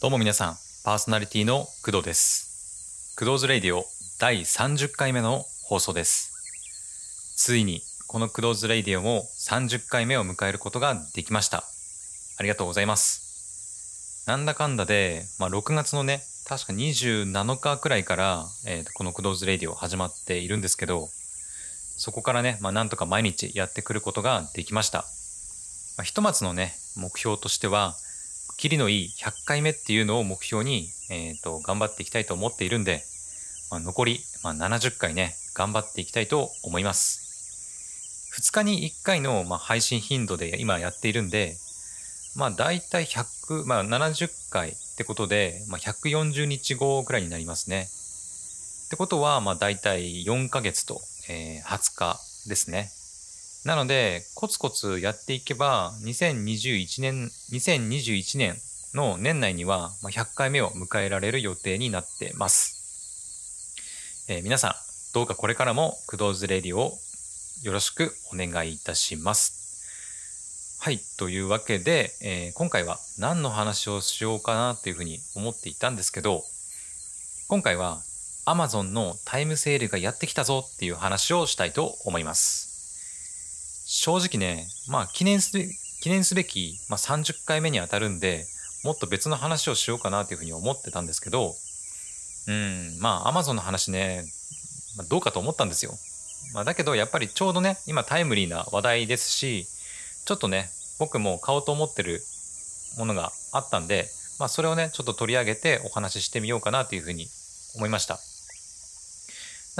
どうも皆さん、パーソナリティの工藤です。工藤ズレイディオ第30回目の放送です。ついにこの工藤ズレイディオも30回目を迎えることができました。ありがとうございます。なんだかんだで、まあ、6月のね、確か27日くらいから、えーこの工藤ズレイディオ始まっているんですけど、そこからね、まあ、なんとか毎日やってくることができました。まあ、ひとまずのね、目標としては、キリのいい100回目っていうのを目標に、えー、と頑張っていきたいと思っているんで、まあ、残り、まあ、70回ね頑張っていきたいと思います。2日に1回の、まあ、配信頻度で今やっているんでまあ大体100、まあ、70回ってことで、まあ、140日後くらいになりますね。ってことは、まあ、大体4ヶ月と、えー20日ですね。なので、コツコツやっていけば、2021年、2021年の年内には100回目を迎えられる予定になってます。えー皆さん、どうかこれからも、クドーズレディをよろしくお願いいたします。はい、というわけで、えー今回は何の話をしようかなというふうに思っていたんですけど、今回は Amazon のタイムセールがやってきたぞっていう話をしたいと思います。正直ね、まあ記念すべ記念すべき、まあ、30回目にあたるんで、もっと別の話をしようかなというふうに思ってたんですけど、うん、まあ Amazon の話ね、まあ、どうかと思ったんですよ。まあ、だけどやっぱりちょうどね、今タイムリーな話題ですし、ちょっとね、僕も買おうと思ってるものがあったんで、まあそれをね、ちょっと取り上げてお話ししてみようかなというふうに思いました。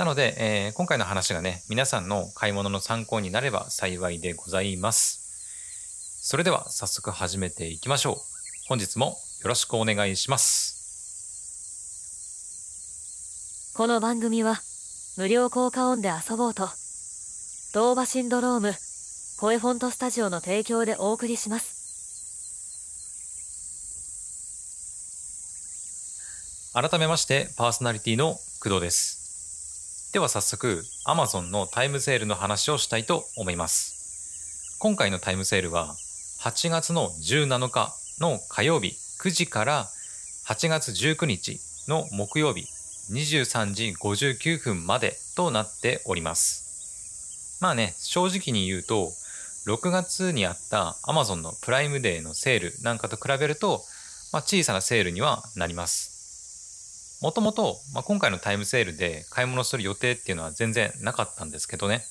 なので、えー今回の話がね、皆さんの買い物の参考になれば幸いでございます。それでは早速始めていきましょう。本日もよろしくお願いします。この番組は無料効果音で遊ぼうとドーバシンドローム声フォントスタジオの提供でお送りします改めましてパーソナリティの工藤です。では早速 Amazon のタイムセールの話をしたいと思います。今回のタイムセールは8月の17日の火曜日9時から8月19日の木曜日23時59分までとなっております。まあね、正直に言うと6月にあった Amazon のプライムデーのセールなんかと比べると、まあ、小さなセールにはなります。もともと、今回のタイムセールで買い物する予定っていうのは全然なかったんですけどね。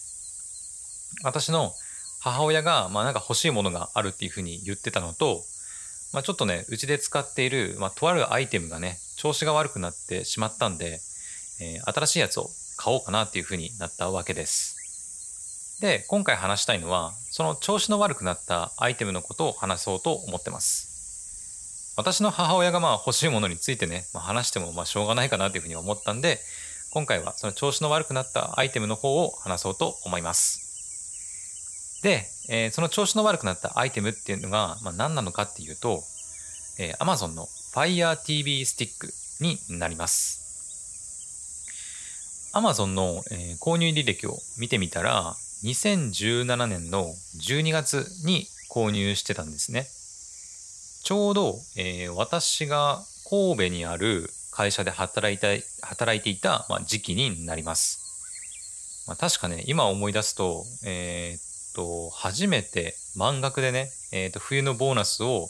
私の母親が、まあ、なんか欲しいものがあるっていうふうに言ってたのと、まあ、ちょっとね、うちで使っている、まあ、とあるアイテムがね、調子が悪くなってしまったんで、えー新しいやつを買おうかなっていうふうになったわけです。で、今回話したいのは、その調子の悪くなったアイテムのことを話そうと思ってます。私の母親がまあ欲しいものについてね、まあ、話してもまあしょうがないかなというふうに思ったんで、今回はその調子の悪くなったアイテムの方を話そうと思います。で、えーその調子の悪くなったアイテムっていうのが、まあ、何なのかっていうと、えー Amazon の Fire TV スティックになります。Amazon の、えー購入履歴を見てみたら、2017年の12月に購入してたんですね。ちょうど、えー私が神戸にある会社で働いた働いていた、まあ、時期になります。まあ、確かね、今思い出すと、えーっと、初めて満額でね、えーっと、冬のボーナスを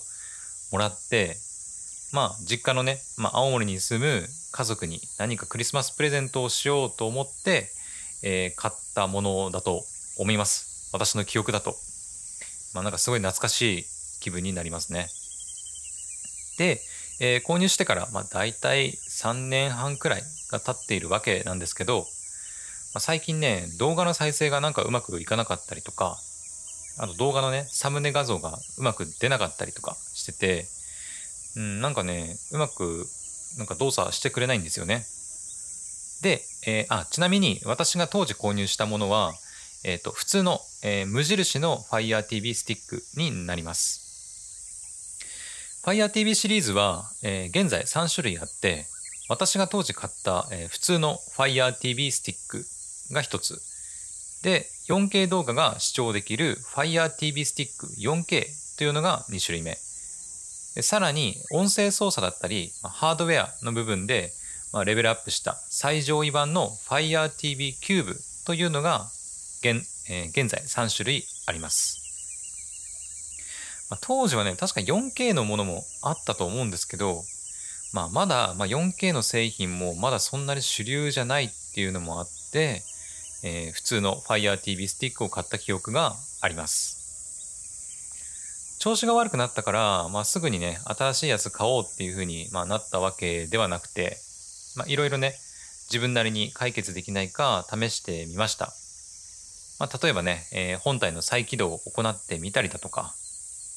もらって、まあ、実家のね、まあ、青森に住む家族に何かクリスマスプレゼントをしようと思って、えー買ったものだと思います。私の記憶だと。まあ、なんかすごい懐かしい気分になりますね。で、えー購入してから、まあ、大体3年半くらいが経っているわけなんですけど、まあ、最近ね、動画の再生がなんかうまくいかなかったりとか、あと動画のね、サムネ画像がうまく出なかったりとかしてて、うん、なんかね、うまく、なんか動作してくれないんですよね。で、えーあ、ちなみに私が当時購入したものは、えっ、と、普通の、えー無印の Fire TV スティックになります。Fire TV シリーズは、えー現在3種類あって、私が当時買った、えー普通の Fire TV スティックが1つ。で、4K 動画が視聴できる Fire TV スティック 4K というのが2種類目。さらに音声操作だったり、ま、ハードウェアの部分で、まあ、レベルアップした最上位版の FireTV Cube というのが現,、えー、現在3種類あります。まあ、当時はね、確か 4K のものもあったと思うんですけど、まあ、まだ、まあ、4K の製品もまだそんなに主流じゃないっていうのもあって、えー、普通の Fire TV スティックを買った記憶があります。調子が悪くなったから、まあ、すぐにね、新しいやつ買おうっていう風に、まあ、なったわけではなくて、まあ、いろいろね、自分なりに解決できないか試してみました。まあ、例えばね、えー、本体の再起動を行ってみたりだとか、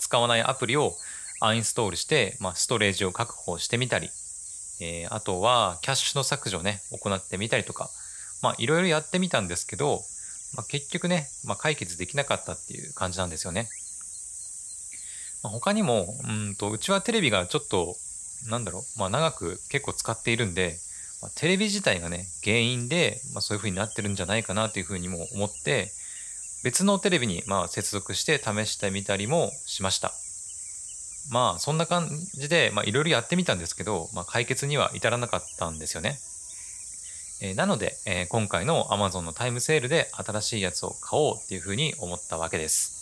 使わないアプリをアインストールして、まあ、ストレージを確保してみたり、えー、あとはキャッシュの削除をね、行ってみたりとか、まあいろいろやってみたんですけど、まあ、結局ね、まあ、解決できなかったっていう感じなんですよね。まあ、他にも、うんと、うちはテレビがちょっと、なんだろう、まあ長く結構使っているんで、まあ、テレビ自体がね、原因で、まあそういう風になってるんじゃないかなという風にも思って、別のテレビにまあ接続して試してみたりもしました。まあそんな感じでいろいろやってみたんですけど、まあ、解決には至らなかったんですよね。えー、なので、えー、今回の Amazon のタイムセールで新しいやつを買おうっていうふうに思ったわけです。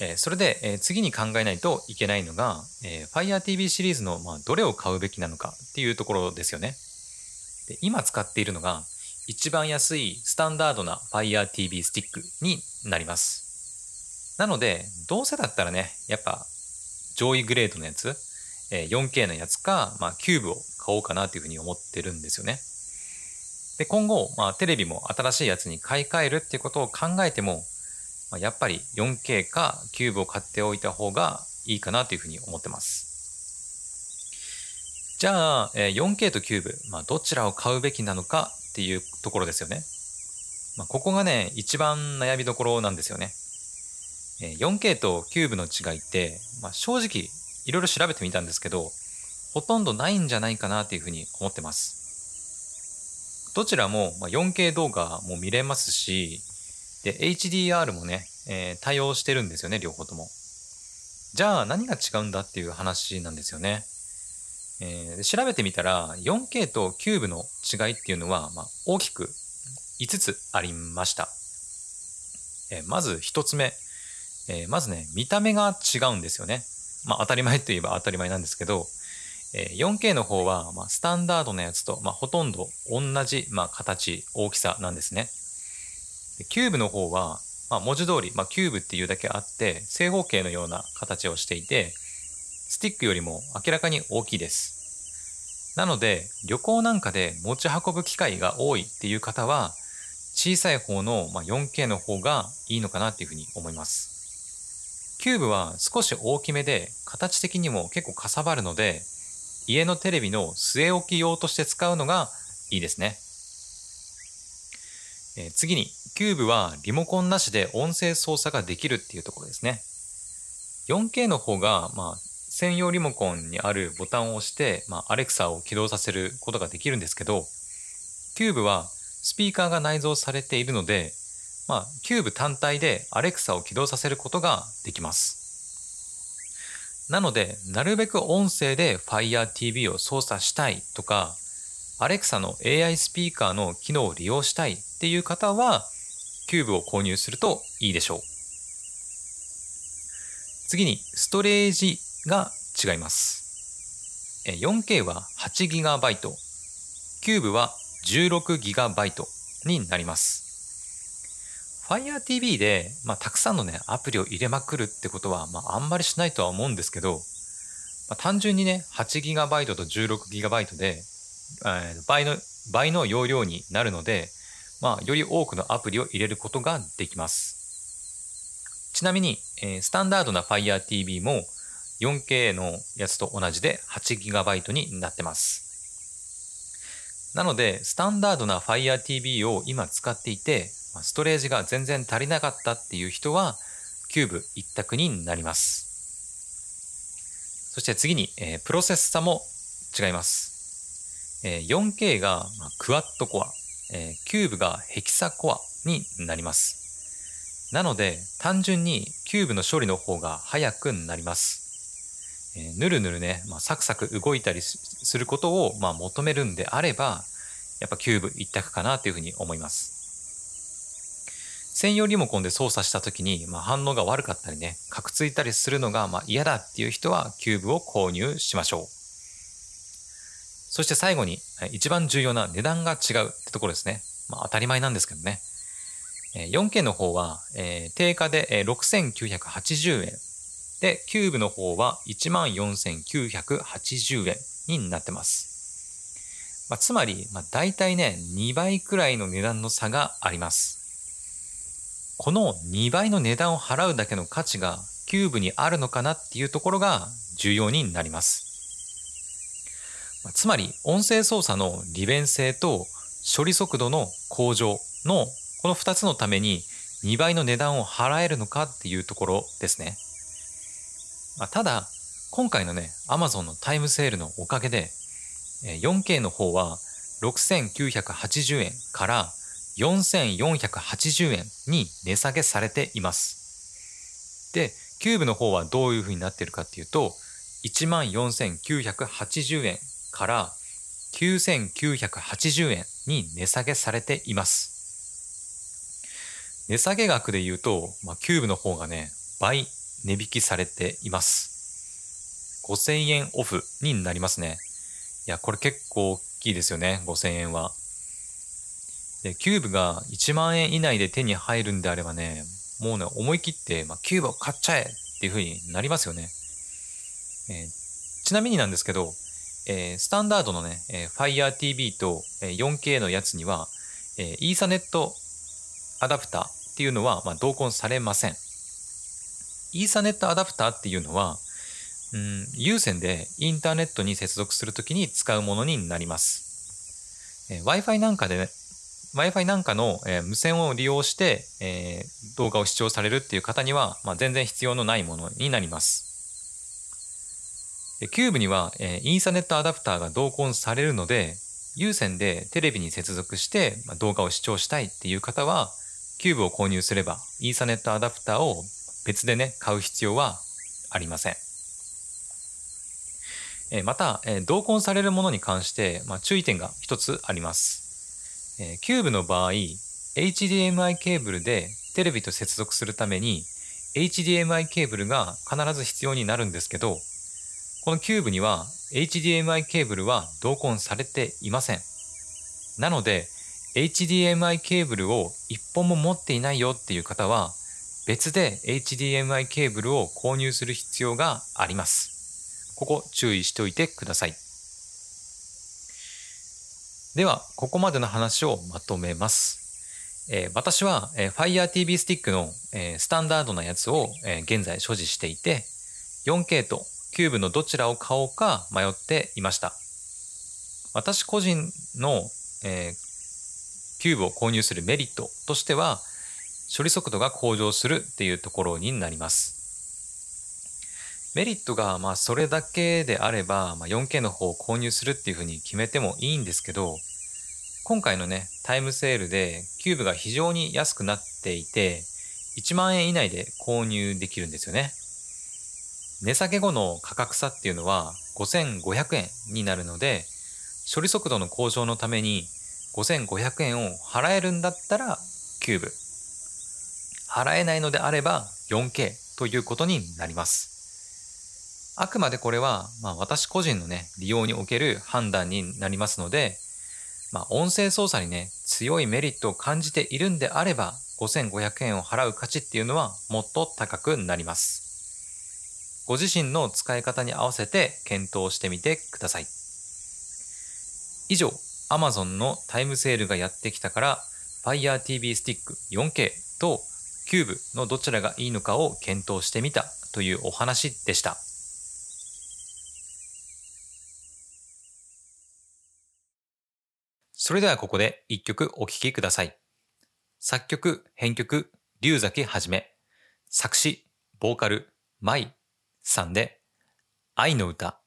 えー、それで、え次に考えないといけないのが、え Fire TV シリーズの、まあ、どれを買うべきなのかっていうところですよね。で今使っているのが一番安いスタンダードな Fire TV スティックになります。なので、どうせだったらね、やっぱ上位グレードのやつ、え 4K のやつか、まあ、キューブを買おうかなというふうに思ってるんですよね。で、今後、まあ、テレビも新しいやつに買い替えるっていうことを考えても、まあ、やっぱり 4K かキューブを買っておいた方がいいかなというふうに思ってます。じゃあ、4K とキューブ、まあ、どちらを買うべきなのかっていうところですよね。まあ、ここがね、一番悩みどころなんですよね。4K とキューブの違いって、まあ、正直いろいろ調べてみたんですけど、ほとんどないんじゃないかなというふうに思ってます。どちらも 4K 動画も見れますし、で、HDR もね、えー、対応してるんですよね、両方とも。じゃあ何が違うんだっていう話なんですよね。えー、調べてみたら 4K とキューブの違いっていうのは、まあ、大きく5つありました。えー、まず1つ目。えー、まずね、見た目が違うんですよね。まあ当たり前といえば当たり前なんですけど、え、4K の方は、まあ、スタンダードのやつと、まあ、ほとんど同じ、まあ、形、大きさなんですね。でキューブの方は、まあ、文字通り、まあ、キューブっていうだけあって、正方形のような形をしていて、スティックよりも明らかに大きいです。なので、旅行なんかで持ち運ぶ機会が多いっていう方は、小さい方の 4K の方がいいのかなっていうふうに思います。キューブは少し大きめで形的にも結構かさばるので家のテレビの据え置き用として使うのがいいですね、え、次にキューブはリモコンなしで音声操作ができるっていうところですね 4K の方が、まあ、専用リモコンにあるボタンを押して、まあ、アレクサを起動させることができるんですけどキューブはスピーカーが内蔵されているのでまあ、キューブ単体で Alexa を起動させることができます。なので、なるべく音声で Fire TV を操作したいとか、Alexa の AI スピーカーの機能を利用したいっていう方は、キューブを購入するといいでしょう。次に、ストレージが違います。4K は 8GB、キューブは 16GB になります。Fire TV で、まあ、たくさんのね、アプリを入れまくるってことは、まあ、あんまりしないとは思うんですけど、まあ、単純にね、8GB と 16GB で、えー、倍の、倍の容量になるので、まあ、より多くのアプリを入れることができます。ちなみに、えー、スタンダードな Fire TV も 4K のやつと同じで 8GB になってます。なので、スタンダードな Fire TV を今使っていて、ストレージが全然足りなかったっていう人は、キューブ一択になります。そして次に、えー、プロセッサも違います。えー、4K が、クワッドコア、えー、キューブがヘキサコアになります。なので、単純にキューブの処理の方が早くなります。えーぬるぬるね、まあ、サクサク動いたりすることを、まあ、求めるんであれば、やっぱキューブ一択かなというふうに思います。専用リモコンで操作した時に、まあ、反応が悪かったりね、カクついたりするのがまあ嫌だっていう人はキューブを購入しましょう。そして最後に、一番重要な値段が違うってところですね。まあ、当たり前なんですけどね。4K の方は、えー定価で6980円。で、キューブの方は14,980円になってます。まあ、つまり、まあ、大体ね、2倍くらいの値段の差があります。この2倍の値段を払うだけの価値がキューブにあるのかなっていうところが重要になります。まあつまり、音声操作の利便性と処理速度の向上のこの2つのために2倍の値段を払えるのかっていうところですね。まあ、ただ、今回のね、Amazon のタイムセールのおかげで、4K の方は6980円から4480円に値下げされています。で、キューブの方はどういう風になっているかっていうと、14,980円から9980円に値下げされています。値下げ額で言うと、まあ、キューブの方がね、倍値引きされています。5000円オフになりますね。いや、これ結構大きいですよね、5000円は。で、キューブが1万円以内で手に入るんであればね、もうね、思い切って、まあ、キューブを買っちゃえっていう風になりますよね。えーちなみになんですけど、えースタンダードのね、えー Fire TV と、えー 4K のやつには、えー、イーサネットアダプターっていうのは、まあ、同梱されません。イーサネットアダプターっていうのは、うん、有線でインターネットに接続するときに使うものになります。えー Wi-Fi なんかでね、Wi-Fi なんかの、えー無線を利用して、えー動画を視聴されるっていう方には、まあ、全然必要のないものになります。キューブには、えーイーサネットアダプターが同梱されるので、有線でテレビに接続して、まあ、動画を視聴したいっていう方は、キューブを購入すれば、イーサネットアダプターを別でね、買う必要はありません。えまた、え同梱されるものに関して、まあ、注意点が一つあります。えキューブの場合、HDMI ケーブルでテレビと接続するために、HDMI ケーブルが必ず必要になるんですけど、このキューブには HDMI ケーブルは同梱されていません。なので、HDMI ケーブルを一本も持っていないよっていう方は、別で HDMI ケーブルを購入する必要があります。ここ注意しておいてください。では、ここまでの話をまとめます。えー私は、えー Fire TV スティックの、えースタンダードなやつを、えー現在所持していて、4K とキューブのどちらを買おうか迷っていました。私個人の、えーキューブを購入するメリットとしては、処理速度が向上するっていうところになります。メリットがまあそれだけであれば、まあ、4K の方を購入するっていうふうに決めてもいいんですけど、今回のね、タイムセールでキューブが非常に安くなっていて、1万円以内で購入できるんですよね。値下げ後の価格差っていうのは5500円になるので、処理速度の向上のために5500円を払えるんだったらキューブ。払えないのであれば 4K ということになります。あくまでこれは、まあ、私個人のね、利用における判断になりますので、まあ、音声操作にね、強いメリットを感じているんであれば、5500円を払う価値っていうのはもっと高くなります。ご自身の使い方に合わせて検討してみてください。以上、Amazon のタイムセールがやってきたから、Fire TV スティック 4K と Cube のどちらがいいのかを検討してみたというお話でした。それではここで一曲お聴きください。作曲、編曲、龍崎はじめ。作詞、ボーカル、舞さんで、愛の歌。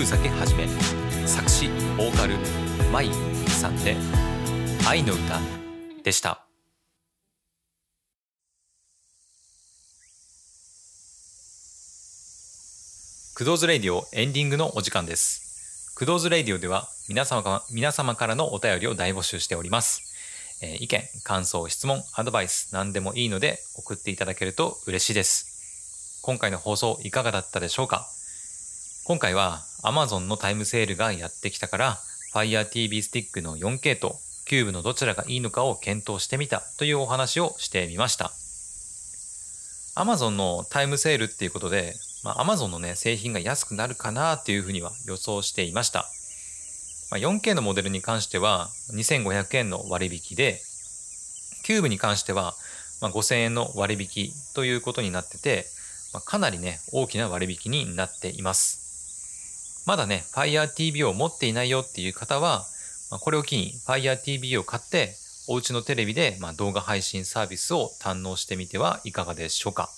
龍崎はじめ。作詞ボーカル舞さんで「愛の歌」でした。クドーズレディオエンディングのお時間です。クドーズレディオでは皆様か皆様からのお便りを大募集しております。えー意見、感想、質問、アドバイス、何でもいいので送っていただけると嬉しいです。今回の放送いかがだったでしょうか？今回は Amazon のタイムセールがやってきたから Fire TV スティックの 4K とキューブのどちらがいいのかを検討してみたというお話をしてみました。Amazon のタイムセールっていうことで、まあ、Amazon のね、製品が安くなるかなっていうふうには予想していました。まあ、4K のモデルに関しては2500円の割引で、キューブに関しては5000円の割引ということになってて、まあかなりね、大きな割引になっています。まだね、Fire TV を持っていないよっていう方は、まこれを機に Fire TV を買って、お家のテレビでま動画配信サービスを堪能してみてはいかがでしょうか。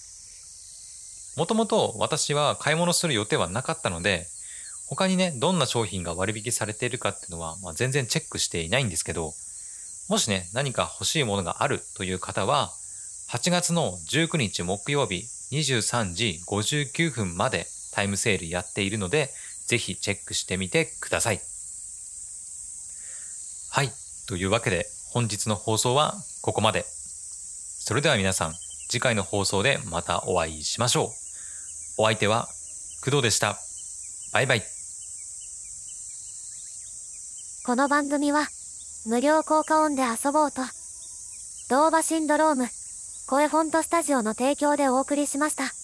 もともと私は買い物する予定はなかったので、他にね、どんな商品が割引されているかっていうのは、まあ、全然チェックしていないんですけど、もしね、何か欲しいものがあるという方は、8月の19日木曜日23時59分までタイムセールやっているので、ぜひチェックしてみてください。はい。というわけで、本日の放送はここまで。それでは皆さん、次回の放送でまたお会いしましょう。お相手は工藤でした。バイバイ。この番組は、無料効果音で遊ぼうと、ドーバシンドローム、声フォントスタジオの提供でお送りしました。